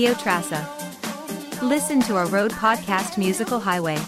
Radio Trassa. Listen to our road podcast Musical Highway.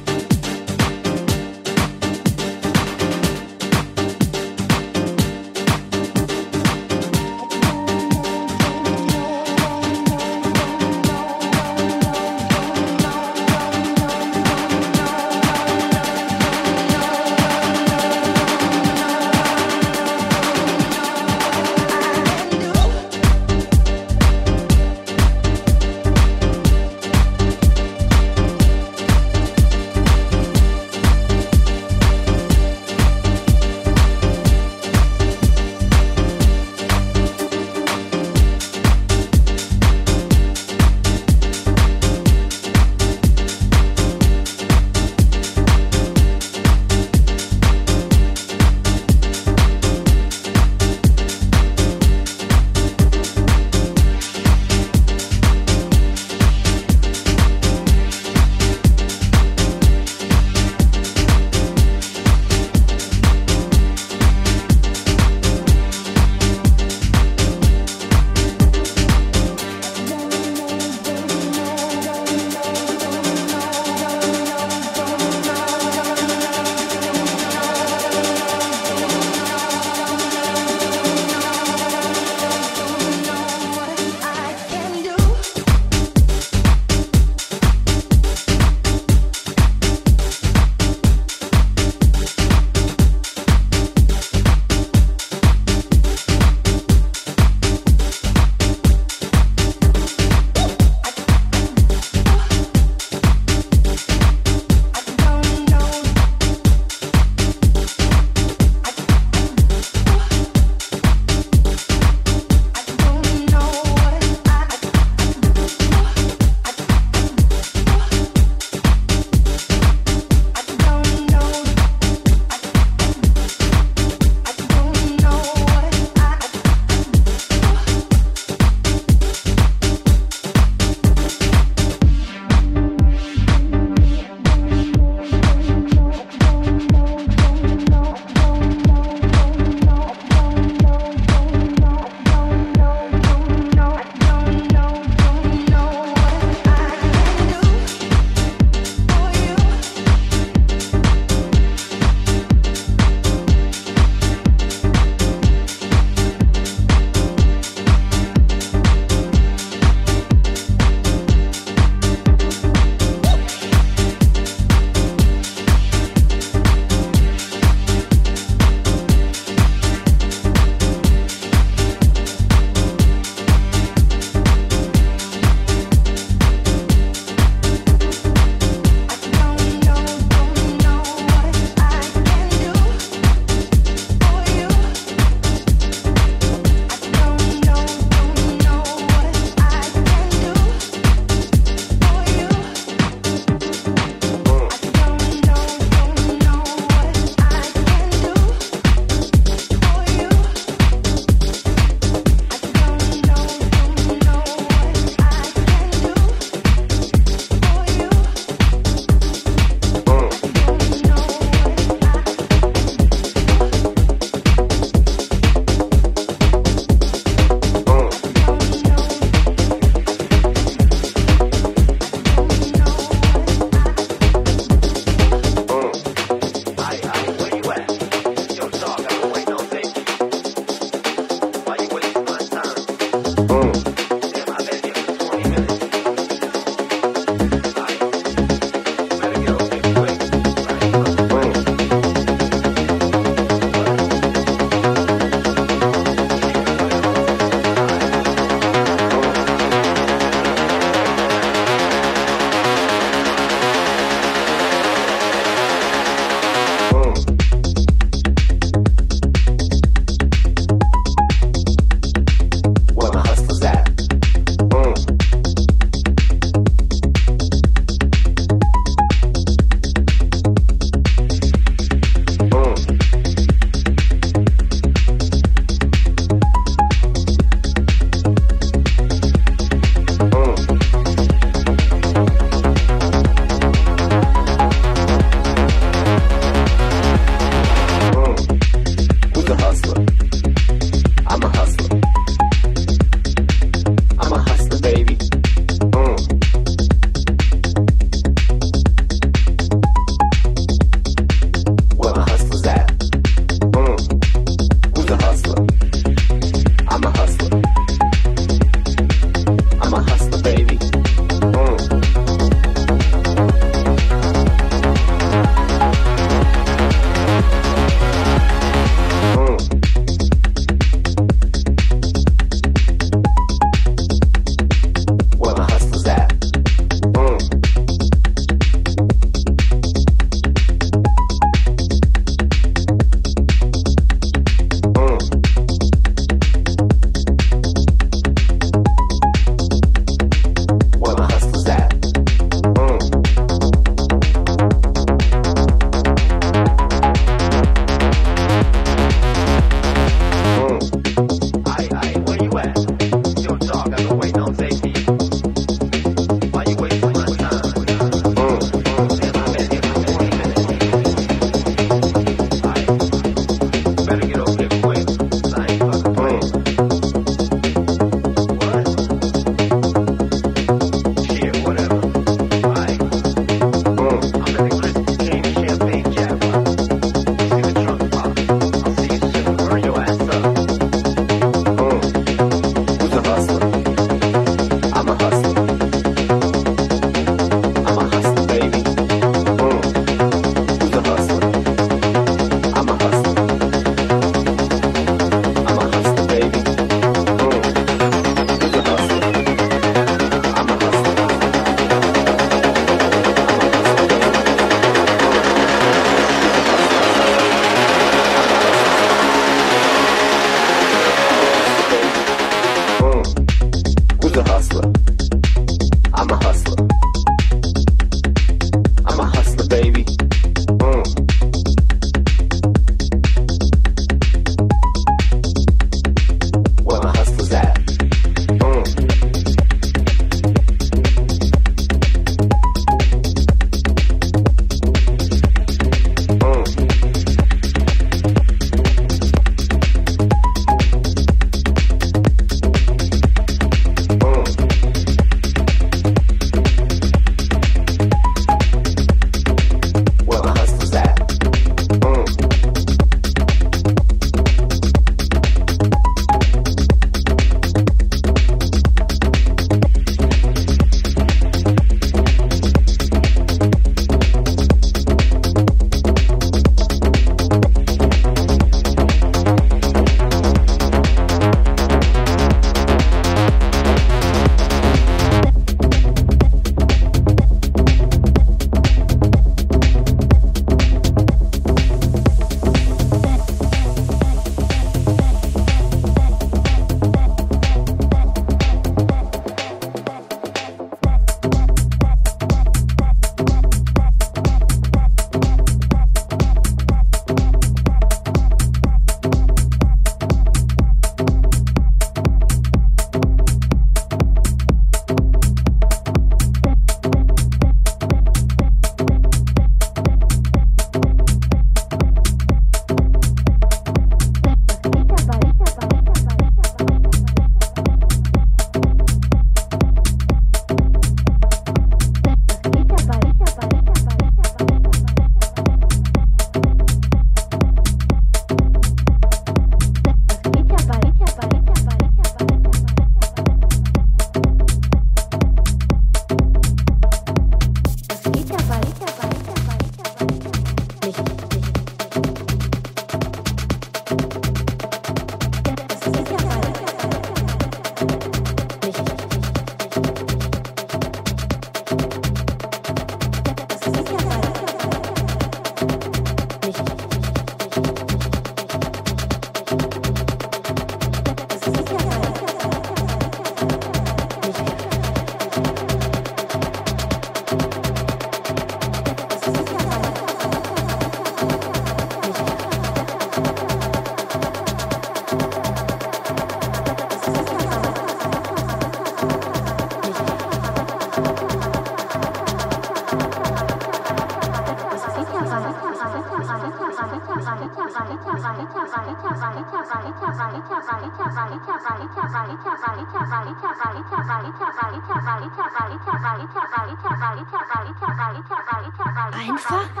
研发。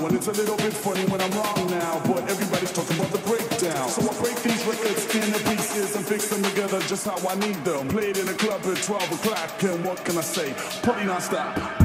When it's a little bit funny when I'm wrong now, but everybody's talking about the breakdown. So I break these records into pieces and fix them together just how I need them. Played in a club at 12 o'clock, and what can I say? Party non-stop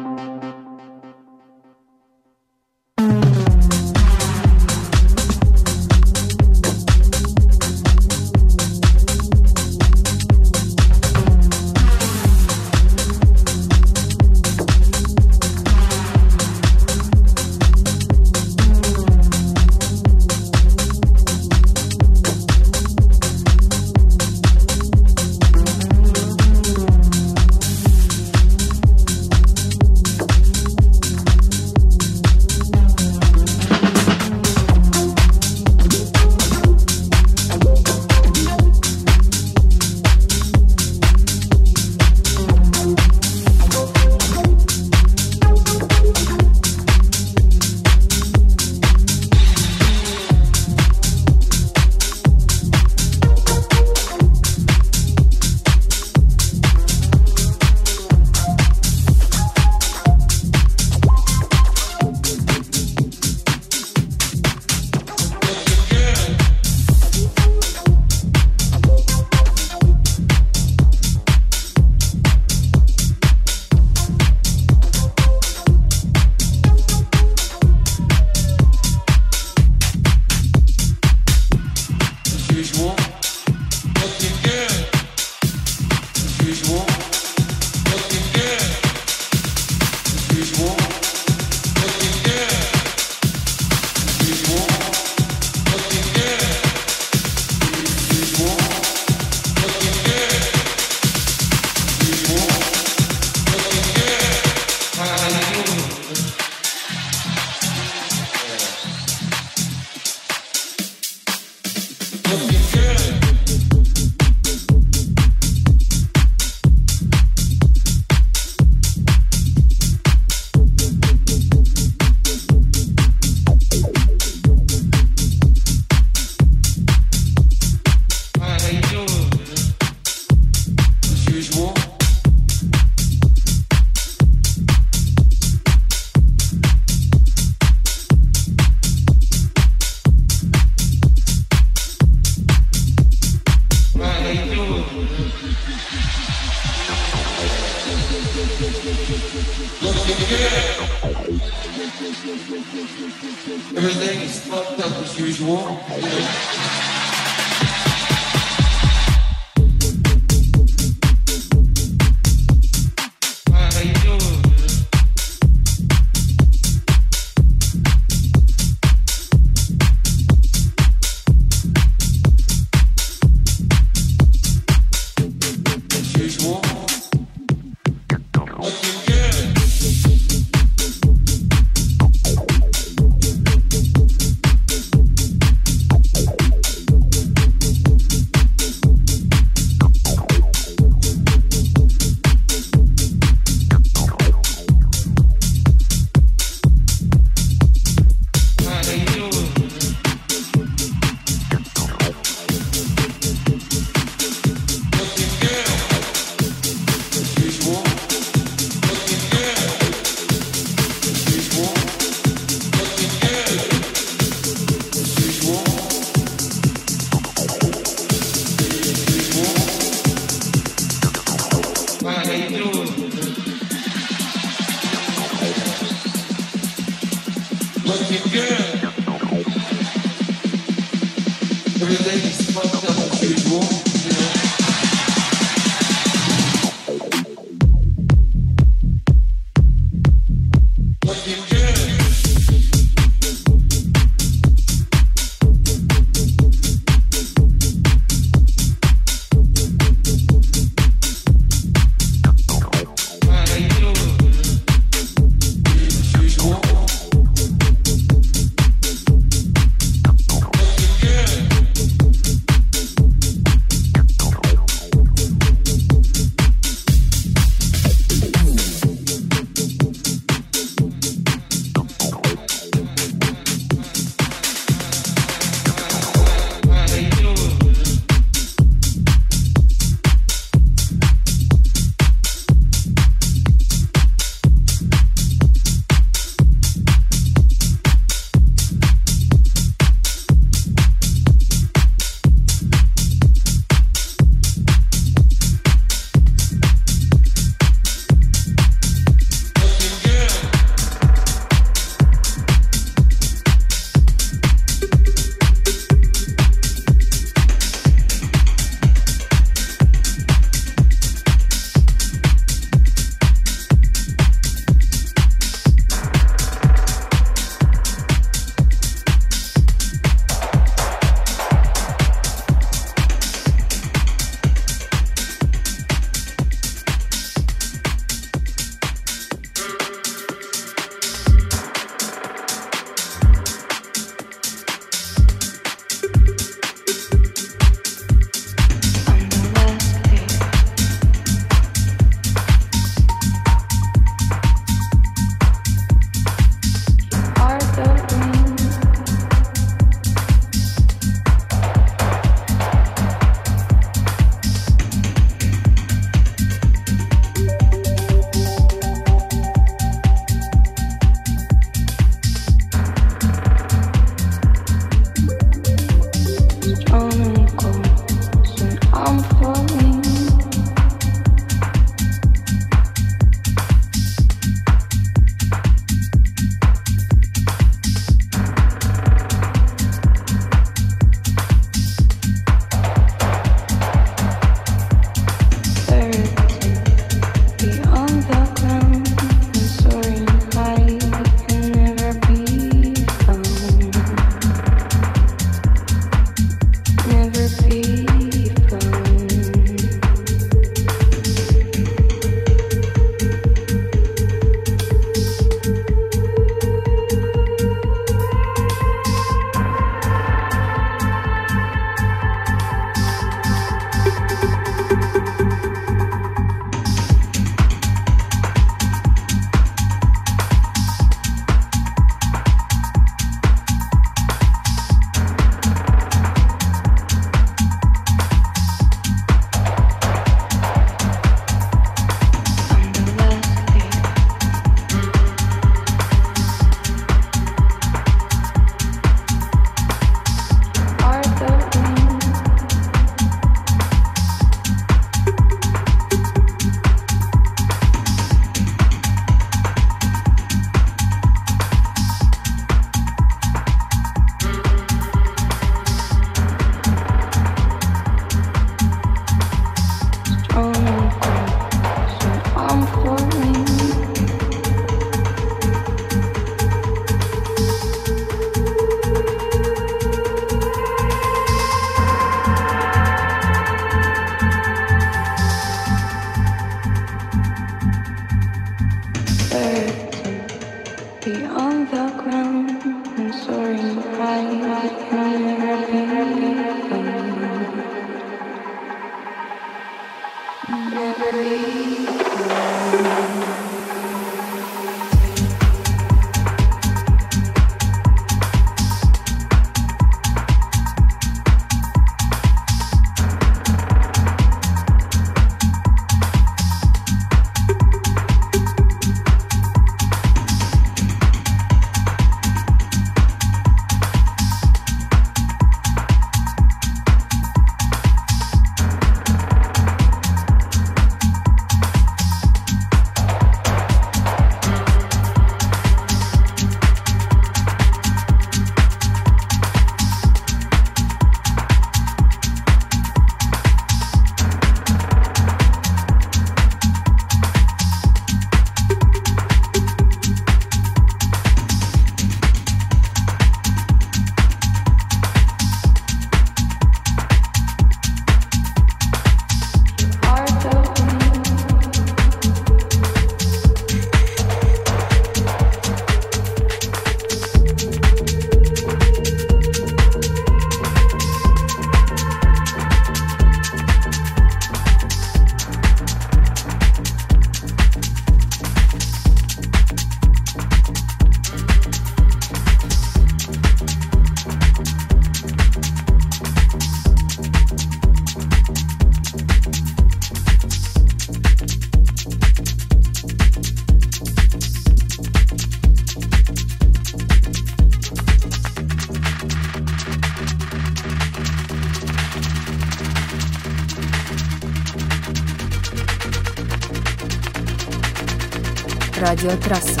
Радиотрасса.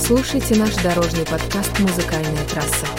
Слушайте наш дорожный подкаст «Музыкальная трасса».